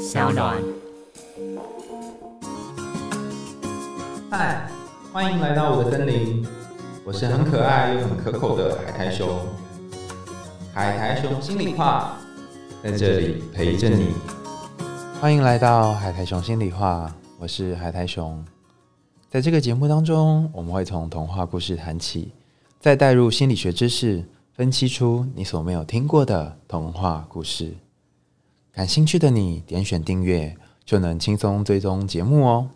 小暖。嗨，欢迎来到我的森林，我是很可爱又很可口的海苔熊。海苔熊心里话，在这里陪着你。欢迎来到海苔熊心里话，我是海苔熊。在这个节目当中，我们会从童话故事谈起，再带入心理学知识，分析出你所没有听过的童话故事。感兴趣的你，点选订阅就能轻松追踪节目哦。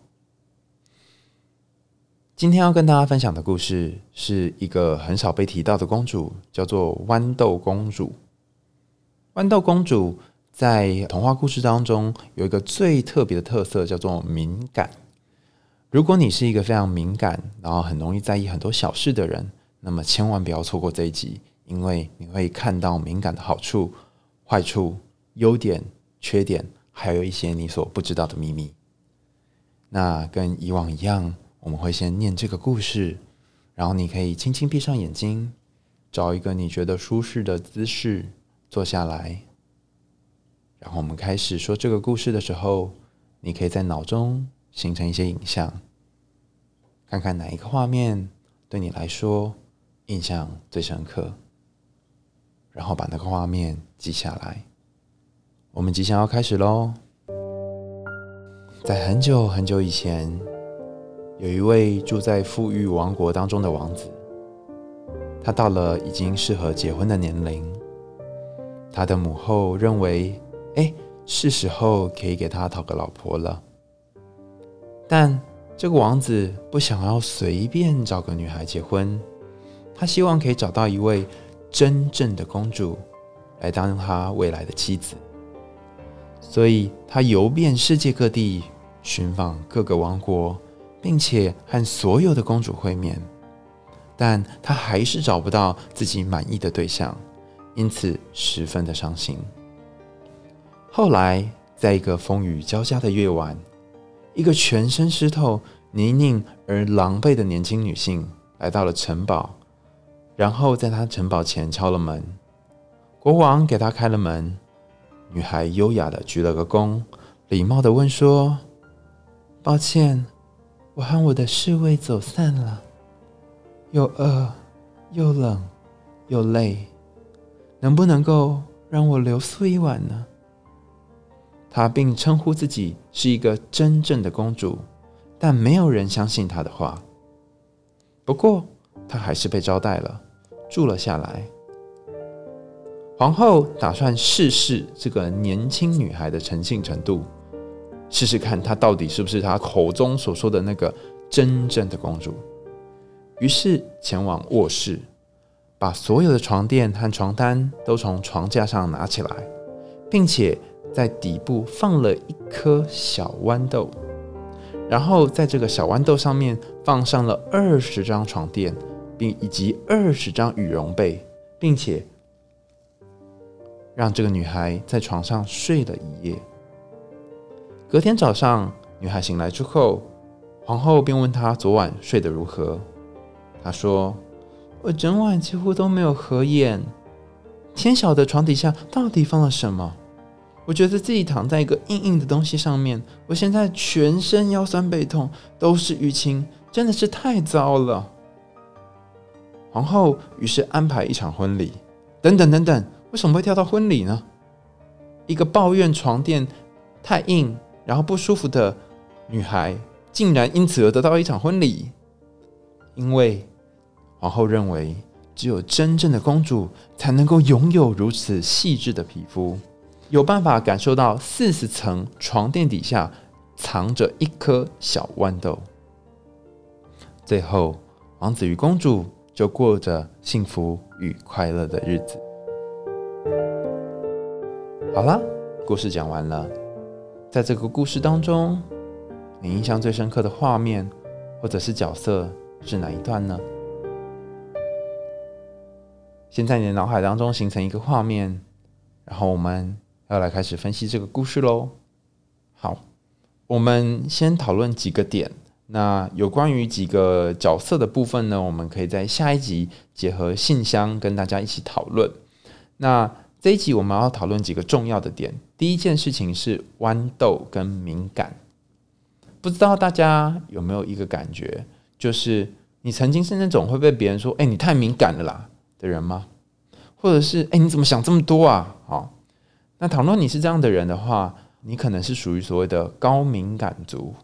今天要跟大家分享的故事是一个很少被提到的公主，叫做豌豆公主。豌豆公主在童话故事当中有一个最特别的特色，叫做敏感。如果你是一个非常敏感，然后很容易在意很多小事的人，那么千万不要错过这一集，因为你会看到敏感的好处、坏处。优点、缺点，还有一些你所不知道的秘密。那跟以往一样，我们会先念这个故事，然后你可以轻轻闭上眼睛，找一个你觉得舒适的姿势坐下来。然后我们开始说这个故事的时候，你可以在脑中形成一些影像，看看哪一个画面对你来说印象最深刻，然后把那个画面记下来。我们即将要开始喽！在很久很久以前，有一位住在富裕王国当中的王子，他到了已经适合结婚的年龄。他的母后认为，哎，是时候可以给他讨个老婆了。但这个王子不想要随便找个女孩结婚，他希望可以找到一位真正的公主来当他未来的妻子。所以他游遍世界各地，寻访各个王国，并且和所有的公主会面，但他还是找不到自己满意的对象，因此十分的伤心。后来，在一个风雨交加的夜晚，一个全身湿透、泥泞而狼狈的年轻女性来到了城堡，然后在她城堡前敲了门。国王给她开了门。女孩优雅的鞠了个躬，礼貌的问说：“抱歉，我和我的侍卫走散了，又饿又冷又累，能不能够让我留宿一晚呢？”她并称呼自己是一个真正的公主，但没有人相信她的话。不过，她还是被招待了，住了下来。皇后打算试试这个年轻女孩的诚信程度，试试看她到底是不是她口中所说的那个真正的公主。于是前往卧室，把所有的床垫和床单都从床架上拿起来，并且在底部放了一颗小豌豆，然后在这个小豌豆上面放上了二十张床垫，并以及二十张羽绒被，并且。让这个女孩在床上睡了一夜。隔天早上，女孩醒来之后，皇后便问她昨晚睡得如何。她说：“我整晚几乎都没有合眼，天晓得床底下到底放了什么。我觉得自己躺在一个硬硬的东西上面，我现在全身腰酸背痛，都是淤青，真的是太糟了。”皇后于是安排一场婚礼。等等等等。为什么会跳到婚礼呢？一个抱怨床垫太硬，然后不舒服的女孩，竟然因此而得到一场婚礼。因为皇后认为，只有真正的公主才能够拥有如此细致的皮肤，有办法感受到四十层床垫底下藏着一颗小豌豆。最后，王子与公主就过着幸福与快乐的日子。好啦，故事讲完了。在这个故事当中，你印象最深刻的画面或者是角色是哪一段呢？先在你的脑海当中形成一个画面，然后我们要来开始分析这个故事喽。好，我们先讨论几个点。那有关于几个角色的部分呢？我们可以在下一集结合信箱跟大家一起讨论。那。这一集我们要讨论几个重要的点。第一件事情是豌豆跟敏感，不知道大家有没有一个感觉，就是你曾经是那种会被别人说“哎，你太敏感了啦”的人吗？或者是“哎，你怎么想这么多啊？”好，那倘若你是这样的人的话，你可能是属于所谓的高敏感族。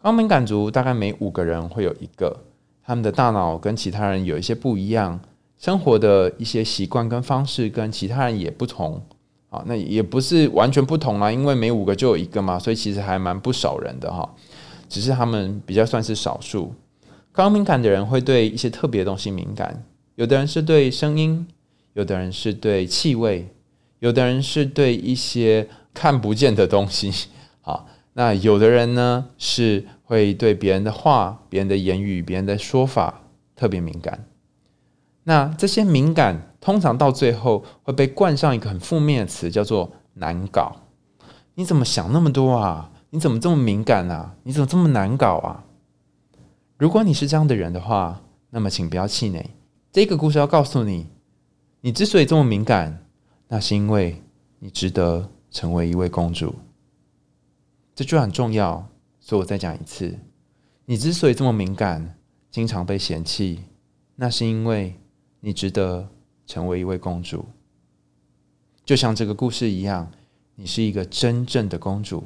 高敏感族大概每五个人会有一个，他们的大脑跟其他人有一些不一样，生活的一些习惯跟方式跟其他人也不同。啊，那也不是完全不同啦，因为每五个就有一个嘛，所以其实还蛮不少人的哈。只是他们比较算是少数。高敏感的人会对一些特别的东西敏感，有的人是对声音，有的人是对气味，有的人是对一些看不见的东西。好，那有的人呢是会对别人的话、别人的言语、别人的说法特别敏感。那这些敏感。通常到最后会被冠上一个很负面的词，叫做难搞。你怎么想那么多啊？你怎么这么敏感啊？你怎么这么难搞啊？如果你是这样的人的话，那么请不要气馁。这个故事要告诉你，你之所以这么敏感，那是因为你值得成为一位公主。这句很重要，所以我再讲一次：你之所以这么敏感，经常被嫌弃，那是因为你值得。成为一位公主，就像这个故事一样，你是一个真正的公主，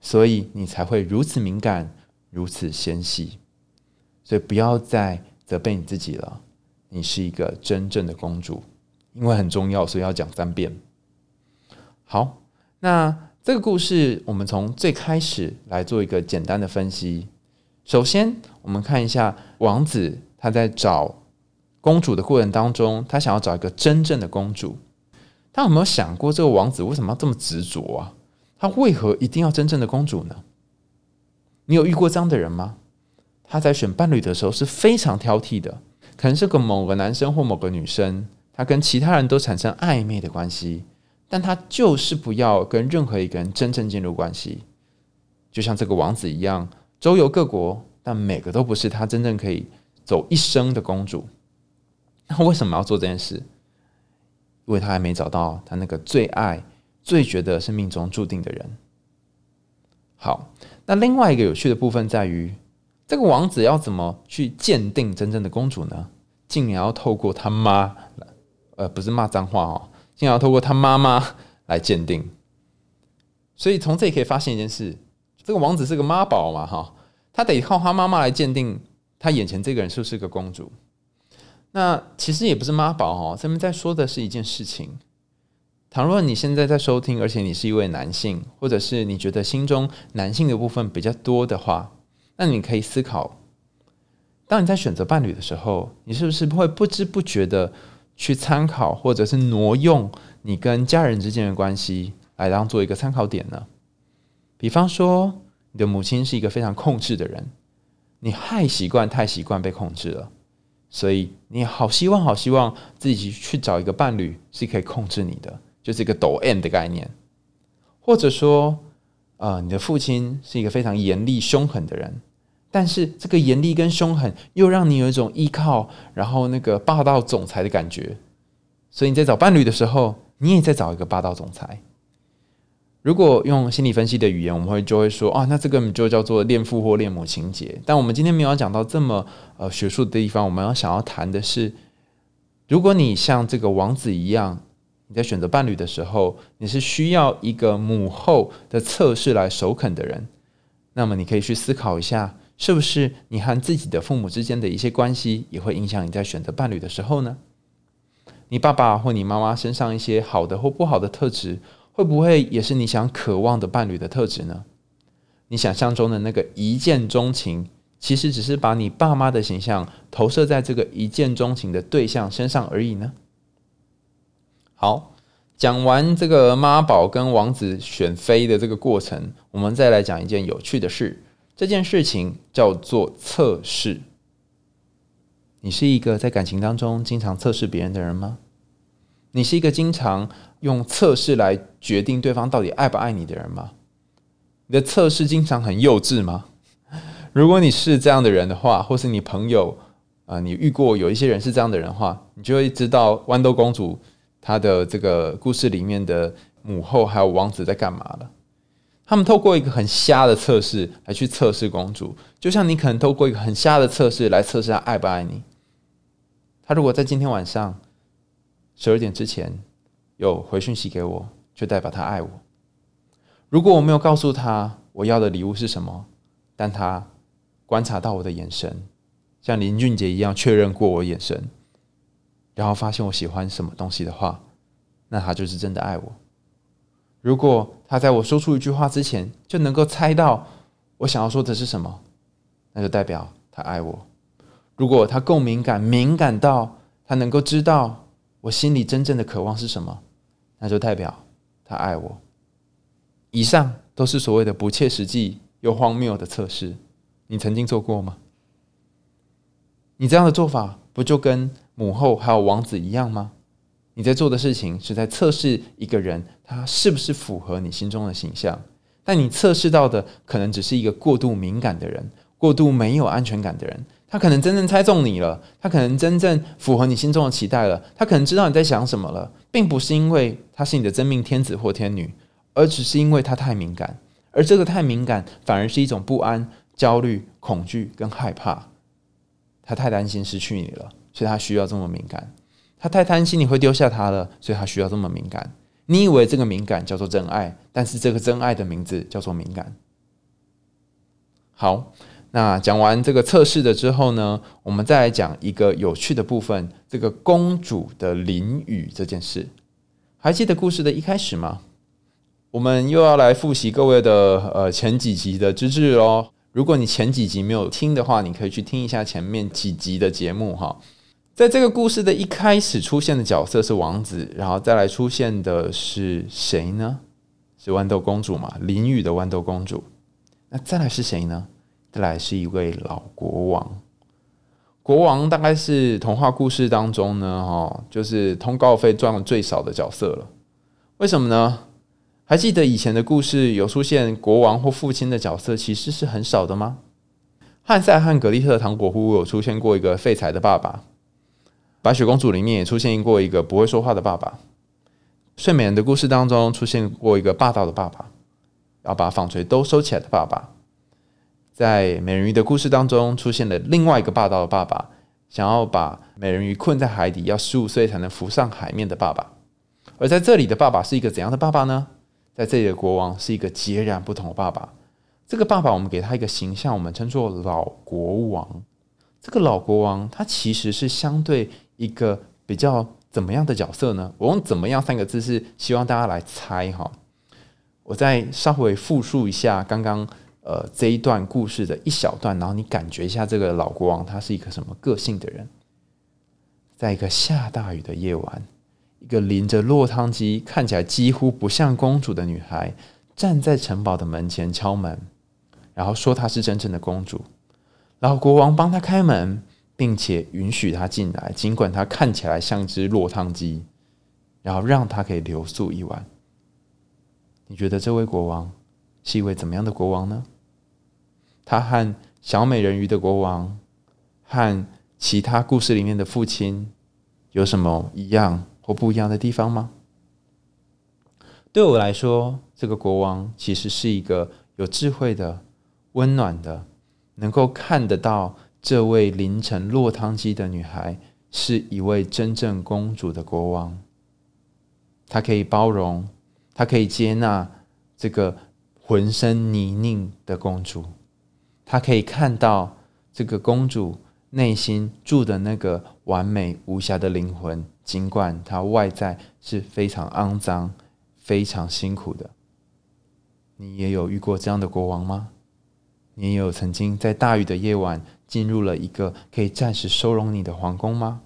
所以你才会如此敏感，如此纤细。所以不要再责备你自己了，你是一个真正的公主，因为很重要，所以要讲三遍。好，那这个故事我们从最开始来做一个简单的分析。首先，我们看一下王子他在找。公主的过程当中，他想要找一个真正的公主。他有没有想过，这个王子为什么要这么执着啊？他为何一定要真正的公主呢？你有遇过这样的人吗？他在选伴侣的时候是非常挑剔的，可能是个某个男生或某个女生，他跟其他人都产生暧昧的关系，但他就是不要跟任何一个人真正进入关系。就像这个王子一样，周游各国，但每个都不是他真正可以走一生的公主。那为什么要做这件事？因为他还没找到他那个最爱、最觉得是命中注定的人。好，那另外一个有趣的部分在于，这个王子要怎么去鉴定真正的公主呢？竟然要透过他妈，呃，不是骂脏话哦，竟然要透过他妈妈来鉴定。所以从这里可以发现一件事：这个王子是个妈宝嘛，哈，他得靠他妈妈来鉴定他眼前这个人是不是个公主。那其实也不是妈宝哦，这边在说的是一件事情。倘若你现在在收听，而且你是一位男性，或者是你觉得心中男性的部分比较多的话，那你可以思考：当你在选择伴侣的时候，你是不是会不知不觉的去参考，或者是挪用你跟家人之间的关系来当做一个参考点呢？比方说，你的母亲是一个非常控制的人，你太习惯、太习惯被控制了。所以你好希望好希望自己去找一个伴侣是可以控制你的，就是一个抖 M 的概念，或者说，呃，你的父亲是一个非常严厉凶狠的人，但是这个严厉跟凶狠又让你有一种依靠，然后那个霸道总裁的感觉，所以你在找伴侣的时候，你也在找一个霸道总裁。如果用心理分析的语言，我们会就会说啊，那这个就叫做恋父或恋母情节。但我们今天没有讲到这么呃学术的地方，我们要想要谈的是，如果你像这个王子一样，你在选择伴侣的时候，你是需要一个母后的测试来首肯的人，那么你可以去思考一下，是不是你和自己的父母之间的一些关系也会影响你在选择伴侣的时候呢？你爸爸或你妈妈身上一些好的或不好的特质。会不会也是你想渴望的伴侣的特质呢？你想象中的那个一见钟情，其实只是把你爸妈的形象投射在这个一见钟情的对象身上而已呢？好，讲完这个妈宝跟王子选妃的这个过程，我们再来讲一件有趣的事。这件事情叫做测试。你是一个在感情当中经常测试别人的人吗？你是一个经常用测试来决定对方到底爱不爱你的人吗？你的测试经常很幼稚吗？如果你是这样的人的话，或是你朋友啊，你遇过有一些人是这样的人的话，你就会知道豌豆公主她的这个故事里面的母后还有王子在干嘛了。他们透过一个很瞎的测试来去测试公主，就像你可能透过一个很瞎的测试来测试他爱不爱你。他如果在今天晚上十二点之前有回讯息给我，就代表他爱我。如果我没有告诉他我要的礼物是什么，但他观察到我的眼神，像林俊杰一样确认过我眼神，然后发现我喜欢什么东西的话，那他就是真的爱我。如果他在我说出一句话之前就能够猜到我想要说的是什么，那就代表他爱我。如果他够敏感，敏感到他能够知道我心里真正的渴望是什么，那就代表他爱我。以上都是所谓的不切实际又荒谬的测试，你曾经做过吗？你这样的做法不就跟母后还有王子一样吗？你在做的事情是在测试一个人，他是不是符合你心中的形象？但你测试到的可能只是一个过度敏感的人，过度没有安全感的人。他可能真正猜中你了，他可能真正符合你心中的期待了，他可能知道你在想什么了，并不是因为他是你的真命天子或天女，而只是因为他太敏感。而这个太敏感，反而是一种不安、焦虑、恐惧跟害怕。他太担心失去你了，所以他需要这么敏感。他太担心你会丢下他了，所以他需要这么敏感。你以为这个敏感叫做真爱，但是这个真爱的名字叫做敏感。好，那讲完这个测试的之后呢，我们再来讲一个有趣的部分：这个公主的淋雨这件事。还记得故事的一开始吗？我们又要来复习各位的呃前几集的知识喽。如果你前几集没有听的话，你可以去听一下前面几集的节目哈。在这个故事的一开始出现的角色是王子，然后再来出现的是谁呢？是豌豆公主嘛？淋雨的豌豆公主。那再来是谁呢？再来是一位老国王。国王大概是童话故事当中呢，哈，就是通告费赚的最少的角色了。为什么呢？还记得以前的故事有出现国王或父亲的角色，其实是很少的吗？汉塞和格丽特糖果屋有出现过一个废柴的爸爸。白雪公主里面也出现过一个不会说话的爸爸，睡美人的故事当中出现过一个霸道的爸爸，要把纺锤都收起来的爸爸，在美人鱼的故事当中出现了另外一个霸道的爸爸，想要把美人鱼困在海底，要十五岁才能浮上海面的爸爸，而在这里的爸爸是一个怎样的爸爸呢？在这里的国王是一个截然不同的爸爸，这个爸爸我们给他一个形象，我们称作老国王。这个老国王他其实是相对。一个比较怎么样的角色呢？我用“怎么样”三个字是希望大家来猜哈。我再稍微复述一下刚刚呃这一段故事的一小段，然后你感觉一下这个老国王他是一个什么个性的人。在一个下大雨的夜晚，一个淋着落汤鸡、看起来几乎不像公主的女孩站在城堡的门前敲门，然后说她是真正的公主。老国王帮她开门。并且允许她进来，尽管她看起来像只落汤鸡，然后让他可以留宿一晚。你觉得这位国王是一位怎么样的国王呢？他和小美人鱼的国王，和其他故事里面的父亲有什么一样或不一样的地方吗？对我来说，这个国王其实是一个有智慧的、温暖的，能够看得到。这位凌晨落汤鸡的女孩是一位真正公主的国王，她可以包容，她可以接纳这个浑身泥泞的公主，他可以看到这个公主内心住的那个完美无瑕的灵魂，尽管她外在是非常肮脏、非常辛苦的。你也有遇过这样的国王吗？你也有曾经在大雨的夜晚？进入了一个可以暂时收容你的皇宫吗？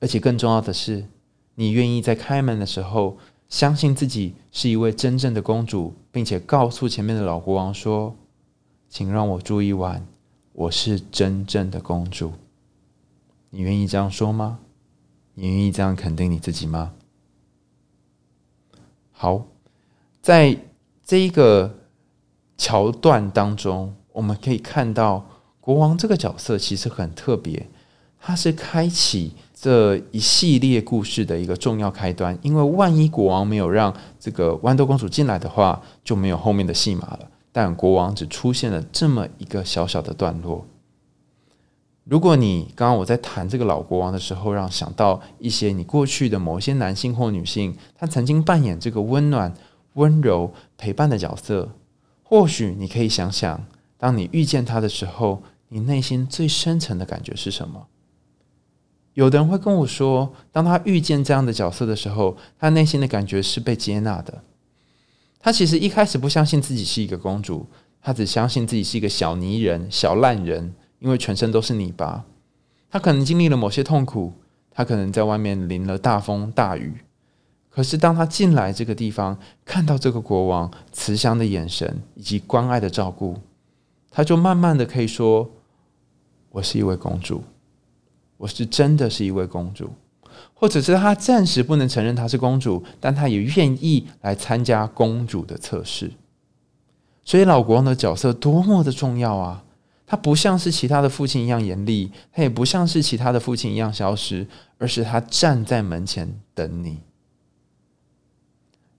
而且更重要的是，你愿意在开门的时候相信自己是一位真正的公主，并且告诉前面的老国王说：“请让我住一晚，我是真正的公主。”你愿意这样说吗？你愿意这样肯定你自己吗？好，在这一个桥段当中，我们可以看到。国王这个角色其实很特别，他是开启这一系列故事的一个重要开端。因为万一国王没有让这个豌豆公主进来的话，就没有后面的戏码了。但国王只出现了这么一个小小的段落。如果你刚刚我在谈这个老国王的时候，让想到一些你过去的某些男性或女性，他曾经扮演这个温暖、温柔陪伴的角色，或许你可以想想，当你遇见他的时候，你内心最深层的感觉是什么？有的人会跟我说，当他遇见这样的角色的时候，他内心的感觉是被接纳的。她其实一开始不相信自己是一个公主，她只相信自己是一个小泥人、小烂人。因为全身都是泥巴，她可能经历了某些痛苦，她可能在外面淋了大风大雨。可是当她进来这个地方，看到这个国王慈祥的眼神以及关爱的照顾，她就慢慢的可以说：“我是一位公主，我是真的是一位公主。”或者是他暂时不能承认她是公主，但他也愿意来参加公主的测试。所以老国王的角色多么的重要啊！他不像是其他的父亲一样严厉，他也不像是其他的父亲一样消失，而是他站在门前等你。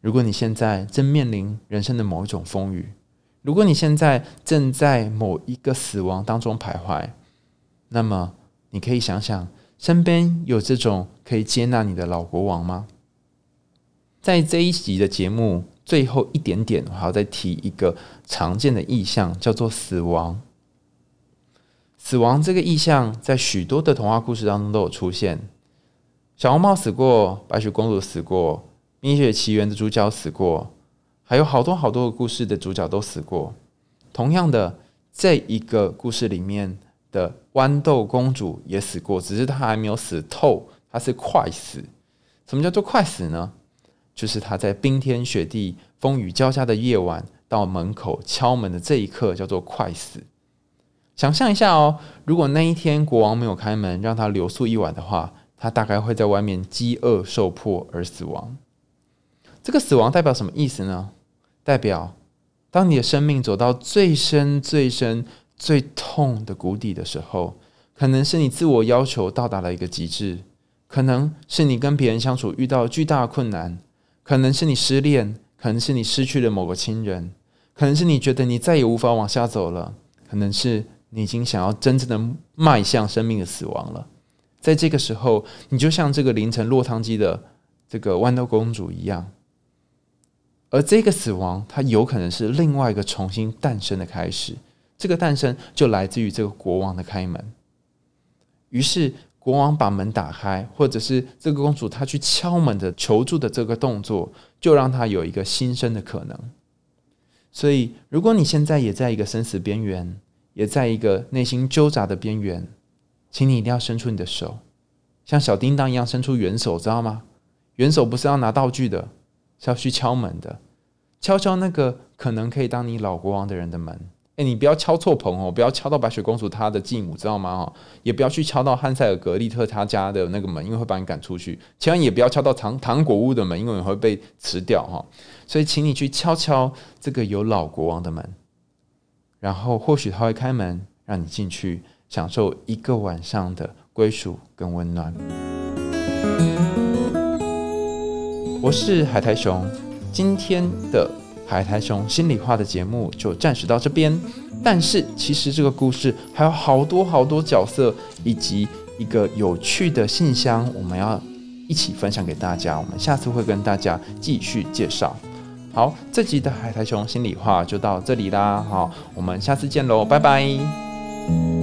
如果你现在正面临人生的某一种风雨，如果你现在正在某一个死亡当中徘徊，那么你可以想想，身边有这种可以接纳你的老国王吗？在这一集的节目最后一点点，我还要再提一个常见的意象，叫做死亡。死亡这个意象在许多的童话故事当中都有出现。小红帽死过，白雪公主死过，《冰雪奇缘》的主角死过，还有好多好多个故事的主角都死过。同样的，这一个故事里面的豌豆公主也死过，只是她还没有死透，她是快死。什么叫做快死呢？就是她在冰天雪地、风雨交加的夜晚到门口敲门的这一刻，叫做快死。想象一下哦，如果那一天国王没有开门，让她留宿一晚的话，她大概会在外面饥饿受迫而死亡。这个死亡代表什么意思呢？代表当你的生命走到最深、最深、最痛的谷底的时候，可能是你自我要求到达了一个极致，可能是你跟别人相处遇到巨大的困难，可能是你失恋，可能是你失去了某个亲人，可能是你觉得你再也无法往下走了，可能是。你已经想要真正的迈向生命的死亡了，在这个时候，你就像这个凌晨落汤鸡的这个豌豆公主一样，而这个死亡，它有可能是另外一个重新诞生的开始。这个诞生就来自于这个国王的开门。于是，国王把门打开，或者是这个公主她去敲门的求助的这个动作，就让她有一个新生的可能。所以，如果你现在也在一个生死边缘，也在一个内心纠杂的边缘，请你一定要伸出你的手，像小叮当一样伸出援手，知道吗？援手不是要拿道具的，是要去敲门的，敲敲那个可能可以当你老国王的人的门。哎，你不要敲错棚哦，不要敲到白雪公主她的继母，知道吗？哦，也不要去敲到汉塞尔格丽特他家的那个门，因为会把你赶出去。千万也不要敲到糖糖果屋的门，因为你会被辞掉哈。所以，请你去敲敲这个有老国王的门。然后或许他会开门，让你进去享受一个晚上的归属跟温暖。我是海苔熊，今天的海苔熊心里话的节目就暂时到这边。但是其实这个故事还有好多好多角色，以及一个有趣的信箱，我们要一起分享给大家。我们下次会跟大家继续介绍。好，这集的海苔熊心里话就到这里啦，好，我们下次见喽，拜拜。